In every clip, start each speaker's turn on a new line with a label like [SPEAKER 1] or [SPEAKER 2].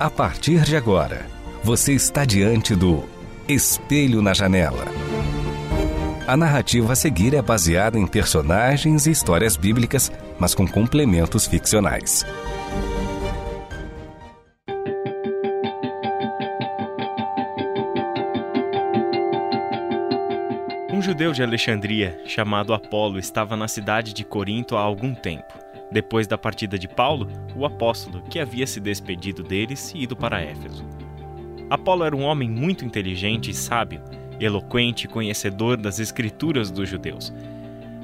[SPEAKER 1] A partir de agora, você está diante do Espelho na Janela. A narrativa a seguir é baseada em personagens e histórias bíblicas, mas com complementos ficcionais.
[SPEAKER 2] Judeu de Alexandria, chamado Apolo, estava na cidade de Corinto há algum tempo. Depois da partida de Paulo, o apóstolo, que havia se despedido deles e ido para Éfeso. Apolo era um homem muito inteligente e sábio, eloquente e conhecedor das escrituras dos judeus.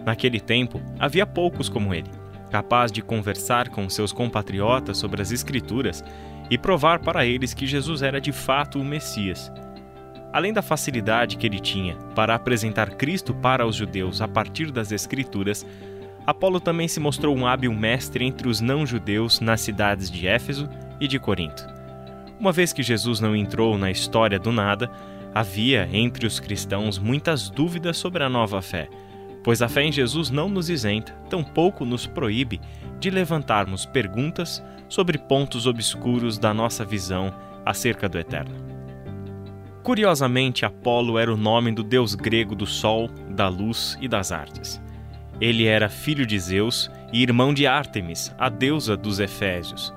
[SPEAKER 2] Naquele tempo, havia poucos como ele, capaz de conversar com seus compatriotas sobre as escrituras e provar para eles que Jesus era de fato o Messias. Além da facilidade que ele tinha para apresentar Cristo para os judeus a partir das Escrituras, Apolo também se mostrou um hábil mestre entre os não-judeus nas cidades de Éfeso e de Corinto. Uma vez que Jesus não entrou na história do nada, havia entre os cristãos muitas dúvidas sobre a nova fé, pois a fé em Jesus não nos isenta, tampouco nos proíbe de levantarmos perguntas sobre pontos obscuros da nossa visão acerca do eterno. Curiosamente, Apolo era o nome do deus grego do sol, da luz e das artes. Ele era filho de Zeus e irmão de Ártemis, a deusa dos Efésios.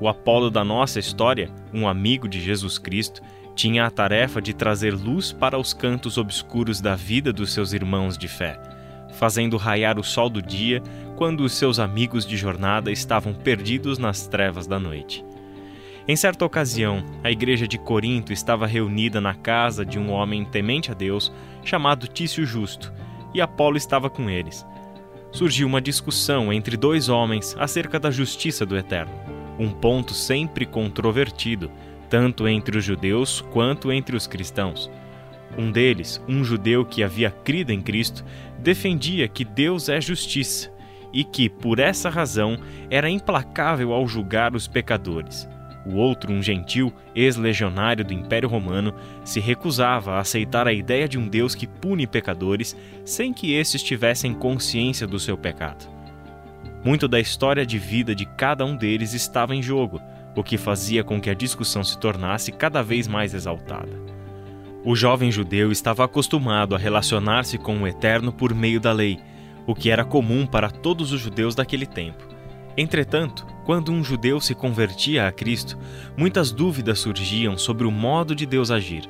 [SPEAKER 2] O Apolo da nossa história, um amigo de Jesus Cristo, tinha a tarefa de trazer luz para os cantos obscuros da vida dos seus irmãos de fé, fazendo raiar o sol do dia quando os seus amigos de jornada estavam perdidos nas trevas da noite. Em certa ocasião, a igreja de Corinto estava reunida na casa de um homem temente a Deus chamado Tício Justo, e Apolo estava com eles. Surgiu uma discussão entre dois homens acerca da justiça do Eterno, um ponto sempre controvertido, tanto entre os judeus quanto entre os cristãos. Um deles, um judeu que havia crido em Cristo, defendia que Deus é justiça e que, por essa razão, era implacável ao julgar os pecadores. O outro, um gentil ex-legionário do Império Romano, se recusava a aceitar a ideia de um Deus que pune pecadores sem que esses tivessem consciência do seu pecado. Muito da história de vida de cada um deles estava em jogo, o que fazia com que a discussão se tornasse cada vez mais exaltada. O jovem judeu estava acostumado a relacionar-se com o Eterno por meio da lei, o que era comum para todos os judeus daquele tempo. Entretanto, quando um judeu se convertia a Cristo, muitas dúvidas surgiam sobre o modo de Deus agir.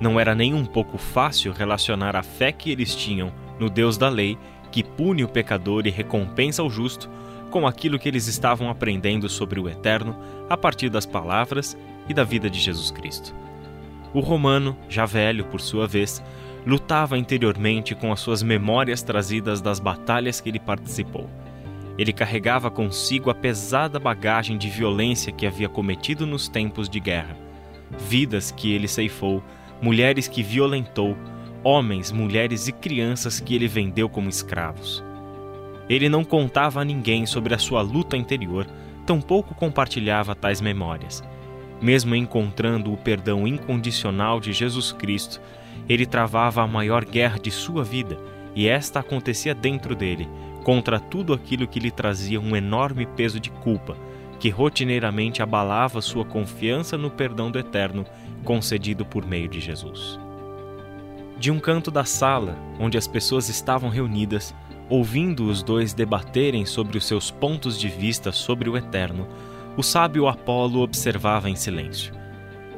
[SPEAKER 2] Não era nem um pouco fácil relacionar a fé que eles tinham no Deus da lei, que pune o pecador e recompensa o justo, com aquilo que eles estavam aprendendo sobre o eterno a partir das palavras e da vida de Jesus Cristo. O romano, já velho por sua vez, lutava interiormente com as suas memórias trazidas das batalhas que ele participou ele carregava consigo a pesada bagagem de violência que havia cometido nos tempos de guerra. Vidas que ele ceifou, mulheres que violentou, homens, mulheres e crianças que ele vendeu como escravos. Ele não contava a ninguém sobre a sua luta interior, tampouco compartilhava tais memórias. Mesmo encontrando o perdão incondicional de Jesus Cristo, ele travava a maior guerra de sua vida, e esta acontecia dentro dele, contra tudo aquilo que lhe trazia um enorme peso de culpa, que rotineiramente abalava sua confiança no perdão do Eterno concedido por meio de Jesus. De um canto da sala, onde as pessoas estavam reunidas, ouvindo os dois debaterem sobre os seus pontos de vista sobre o Eterno, o sábio Apolo observava em silêncio.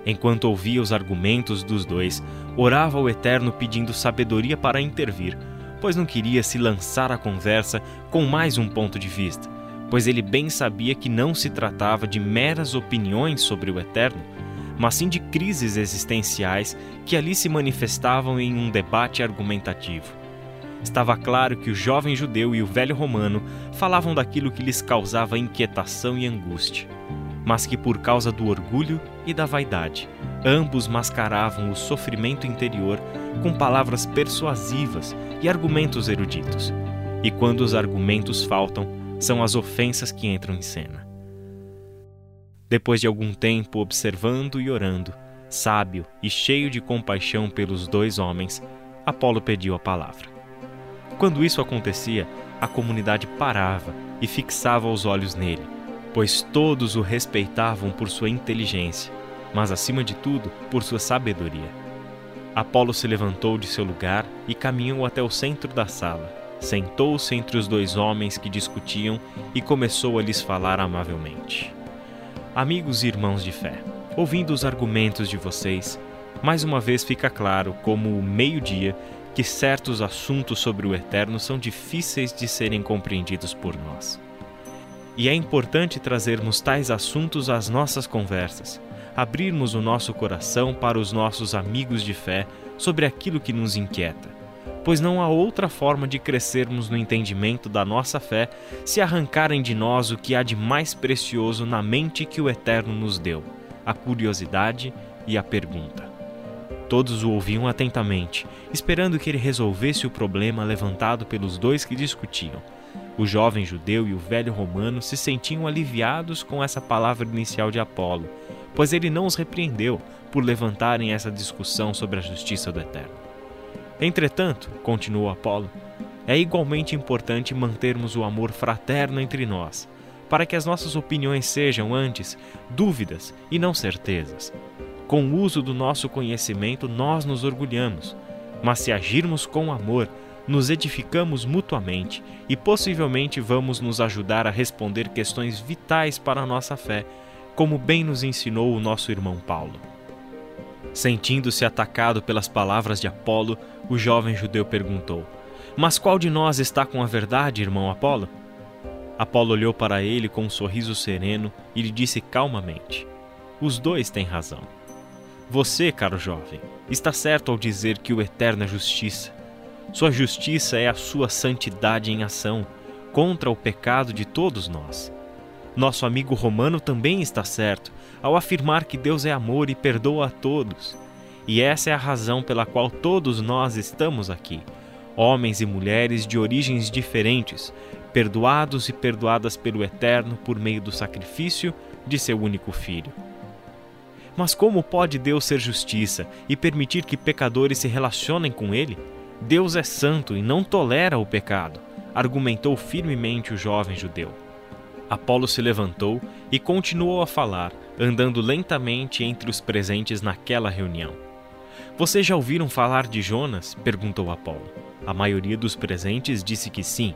[SPEAKER 2] Enquanto ouvia os argumentos dos dois, orava ao Eterno pedindo sabedoria para intervir pois não queria se lançar à conversa com mais um ponto de vista, pois ele bem sabia que não se tratava de meras opiniões sobre o eterno, mas sim de crises existenciais que ali se manifestavam em um debate argumentativo. Estava claro que o jovem judeu e o velho romano falavam daquilo que lhes causava inquietação e angústia. mas que por causa do orgulho e da vaidade, ambos mascaravam o sofrimento interior com palavras persuasivas e argumentos eruditos. E quando os argumentos faltam, são as ofensas que entram em cena. Depois de algum tempo observando e orando, sábio e cheio de compaixão pelos dois homens, Apolo pediu a palavra. Quando isso acontecia, a comunidade parava e fixava os olhos nele, pois todos o respeitavam por sua inteligência, mas acima de tudo por sua sabedoria. Apolo se levantou de seu lugar e caminhou até o centro da sala. Sentou-se entre os dois homens que discutiam e começou a lhes falar amavelmente. Amigos e irmãos de fé, ouvindo os argumentos de vocês, mais uma vez fica claro como o meio-dia que certos assuntos sobre o eterno são difíceis de serem compreendidos por nós. E é importante trazermos tais assuntos às nossas conversas, abrirmos o nosso coração para os nossos amigos de fé sobre aquilo que nos inquieta, pois não há outra forma de crescermos no entendimento da nossa fé se arrancarem de nós o que há de mais precioso na mente que o Eterno nos deu, a curiosidade e a pergunta. Todos o ouviam atentamente, esperando que ele resolvesse o problema levantado pelos dois que discutiam. O jovem judeu e o velho romano se sentiam aliviados com essa palavra inicial de Apolo, pois ele não os repreendeu por levantarem essa discussão sobre a justiça do Eterno. Entretanto, continuou Apolo, é igualmente importante mantermos o amor fraterno entre nós, para que as nossas opiniões sejam, antes, dúvidas e não certezas. Com o uso do nosso conhecimento, nós nos orgulhamos, mas se agirmos com amor, nos edificamos mutuamente e possivelmente vamos nos ajudar a responder questões vitais para a nossa fé, como bem nos ensinou o nosso irmão Paulo. Sentindo-se atacado pelas palavras de Apolo, o jovem judeu perguntou: Mas qual de nós está com a verdade, irmão Apolo? Apolo olhou para ele com um sorriso sereno e lhe disse calmamente: Os dois têm razão. Você, caro jovem, está certo ao dizer que o eterno é justiça. Sua justiça é a sua santidade em ação contra o pecado de todos nós. Nosso amigo romano também está certo ao afirmar que Deus é amor e perdoa a todos. E essa é a razão pela qual todos nós estamos aqui, homens e mulheres de origens diferentes, perdoados e perdoadas pelo Eterno por meio do sacrifício de seu único filho. Mas como pode Deus ser justiça e permitir que pecadores se relacionem com Ele? Deus é santo e não tolera o pecado, argumentou firmemente o jovem judeu. Apolo se levantou e continuou a falar, andando lentamente entre os presentes naquela reunião. Vocês já ouviram falar de Jonas? perguntou Apolo. A maioria dos presentes disse que sim.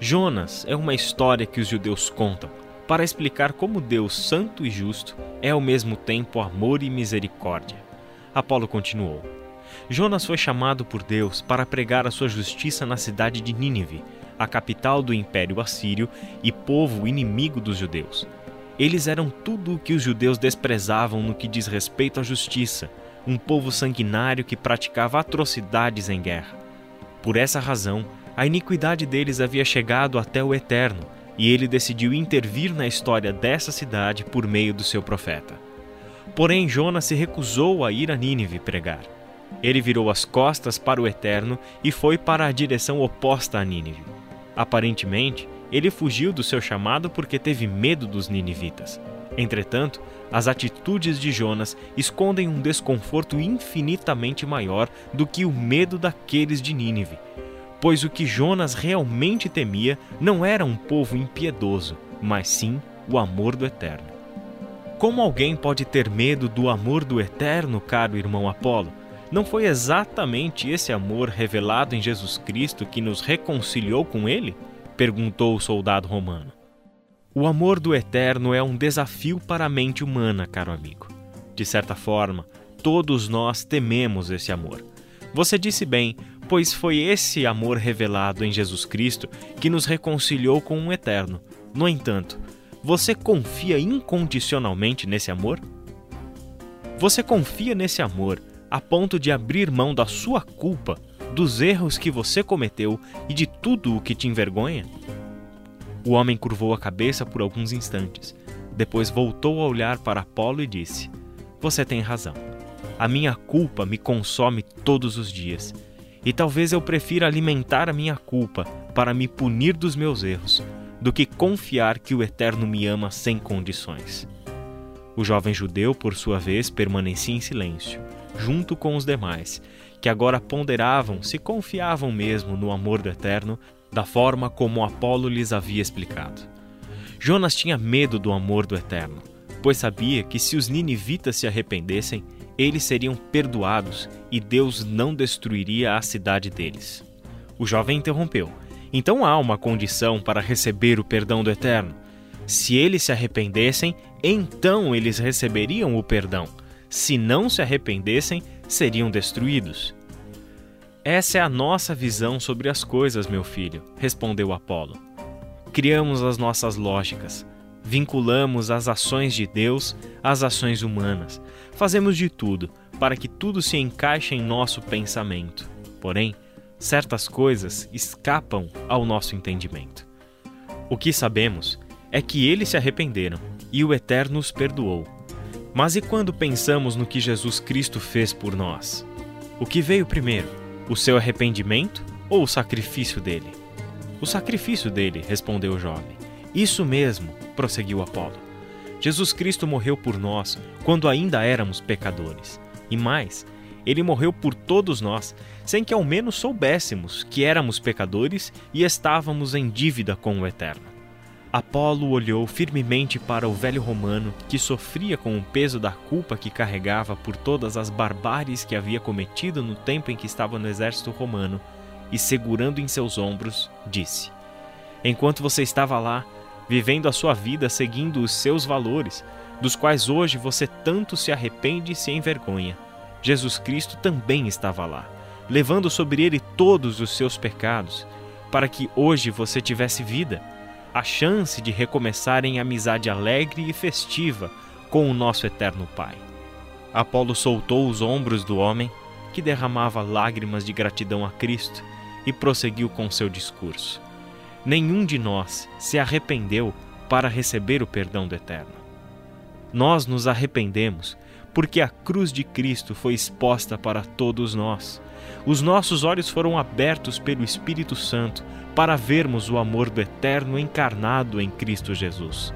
[SPEAKER 2] Jonas é uma história que os judeus contam para explicar como Deus, santo e justo, é ao mesmo tempo amor e misericórdia. Apolo continuou: Jonas foi chamado por Deus para pregar a sua justiça na cidade de Nínive, a capital do Império Assírio e povo inimigo dos judeus. Eles eram tudo o que os judeus desprezavam no que diz respeito à justiça, um povo sanguinário que praticava atrocidades em guerra. Por essa razão, a iniquidade deles havia chegado até o Eterno e ele decidiu intervir na história dessa cidade por meio do seu profeta. Porém, Jonas se recusou a ir a Nínive pregar. Ele virou as costas para o Eterno e foi para a direção oposta a Nínive. Aparentemente, ele fugiu do seu chamado porque teve medo dos ninivitas. Entretanto, as atitudes de Jonas escondem um desconforto infinitamente maior do que o medo daqueles de Nínive pois o que Jonas realmente temia não era um povo impiedoso, mas sim o amor do Eterno. Como alguém pode ter medo do amor do Eterno, caro irmão Apolo? Não foi exatamente esse amor revelado em Jesus Cristo que nos reconciliou com Ele? perguntou o soldado romano. O amor do Eterno é um desafio para a mente humana, caro amigo. De certa forma, todos nós tememos esse amor. Você disse bem, pois foi esse amor revelado em Jesus Cristo que nos reconciliou com o Eterno. No entanto, você confia incondicionalmente nesse amor? Você confia nesse amor a ponto de abrir mão da sua culpa, dos erros que você cometeu e de tudo o que te envergonha? O homem curvou a cabeça por alguns instantes. Depois voltou a olhar para Apolo e disse: Você tem razão. A minha culpa me consome todos os dias. E talvez eu prefira alimentar a minha culpa para me punir dos meus erros, do que confiar que o Eterno me ama sem condições. O jovem judeu, por sua vez, permanecia em silêncio, junto com os demais, que agora ponderavam se confiavam mesmo no amor do Eterno, da forma como Apolo lhes havia explicado. Jonas tinha medo do amor do Eterno, pois sabia que se os ninivitas se arrependessem, eles seriam perdoados e Deus não destruiria a cidade deles. O jovem interrompeu. Então há uma condição para receber o perdão do Eterno. Se eles se arrependessem, então eles receberiam o perdão. Se não se arrependessem, seriam destruídos. Essa é a nossa visão sobre as coisas, meu filho, respondeu Apolo. Criamos as nossas lógicas, vinculamos as ações de Deus às ações humanas, fazemos de tudo para que tudo se encaixe em nosso pensamento. Porém, certas coisas escapam ao nosso entendimento. O que sabemos é que eles se arrependeram e o Eterno os perdoou. Mas e quando pensamos no que Jesus Cristo fez por nós? O que veio primeiro, o seu arrependimento ou o sacrifício dele? O sacrifício dele, respondeu o jovem. Isso mesmo, prosseguiu Apolo. Jesus Cristo morreu por nós quando ainda éramos pecadores. E mais, ele morreu por todos nós, sem que ao menos soubéssemos que éramos pecadores e estávamos em dívida com o Eterno. Apolo olhou firmemente para o velho romano que sofria com o peso da culpa que carregava por todas as barbáries que havia cometido no tempo em que estava no exército romano e, segurando em seus ombros, disse: Enquanto você estava lá, vivendo a sua vida seguindo os seus valores, dos quais hoje você tanto se arrepende e se envergonha, Jesus Cristo também estava lá, levando sobre ele todos os seus pecados, para que hoje você tivesse vida a chance de recomeçar em amizade alegre e festiva com o nosso eterno Pai. Apolo soltou os ombros do homem, que derramava lágrimas de gratidão a Cristo, e prosseguiu com seu discurso. Nenhum de nós se arrependeu para receber o perdão do Eterno. Nós nos arrependemos porque a cruz de Cristo foi exposta para todos nós. Os nossos olhos foram abertos pelo Espírito Santo para vermos o amor do Eterno encarnado em Cristo Jesus.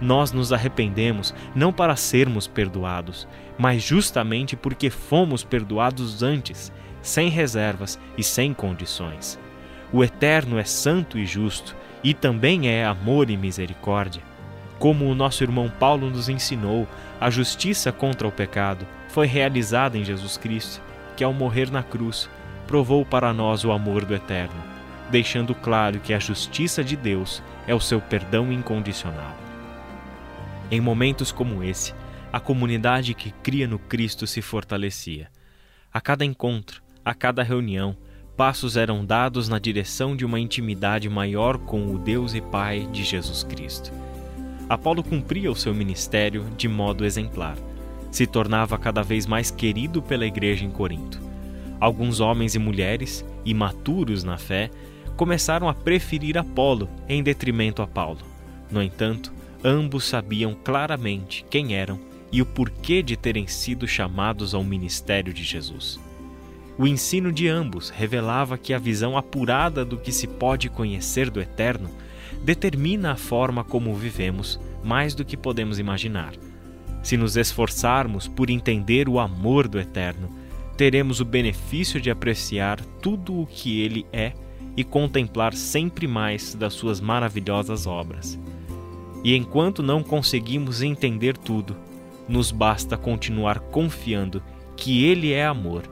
[SPEAKER 2] Nós nos arrependemos não para sermos perdoados, mas justamente porque fomos perdoados antes, sem reservas e sem condições. O Eterno é santo e justo, e também é amor e misericórdia. Como o nosso irmão Paulo nos ensinou, a justiça contra o pecado foi realizada em Jesus Cristo, que ao morrer na cruz, provou para nós o amor do Eterno deixando claro que a justiça de Deus é o seu perdão incondicional. Em momentos como esse, a comunidade que cria no Cristo se fortalecia. A cada encontro, a cada reunião, passos eram dados na direção de uma intimidade maior com o Deus e Pai de Jesus Cristo. Apolo cumpria o seu ministério de modo exemplar. Se tornava cada vez mais querido pela igreja em Corinto. Alguns homens e mulheres, imaturos na fé, começaram a preferir Apolo em detrimento a Paulo. No entanto, ambos sabiam claramente quem eram e o porquê de terem sido chamados ao ministério de Jesus. O ensino de ambos revelava que a visão apurada do que se pode conhecer do Eterno determina a forma como vivemos mais do que podemos imaginar. Se nos esforçarmos por entender o amor do Eterno, teremos o benefício de apreciar tudo o que ele é e contemplar sempre mais das suas maravilhosas obras. E enquanto não conseguimos entender tudo, nos basta continuar confiando que Ele é amor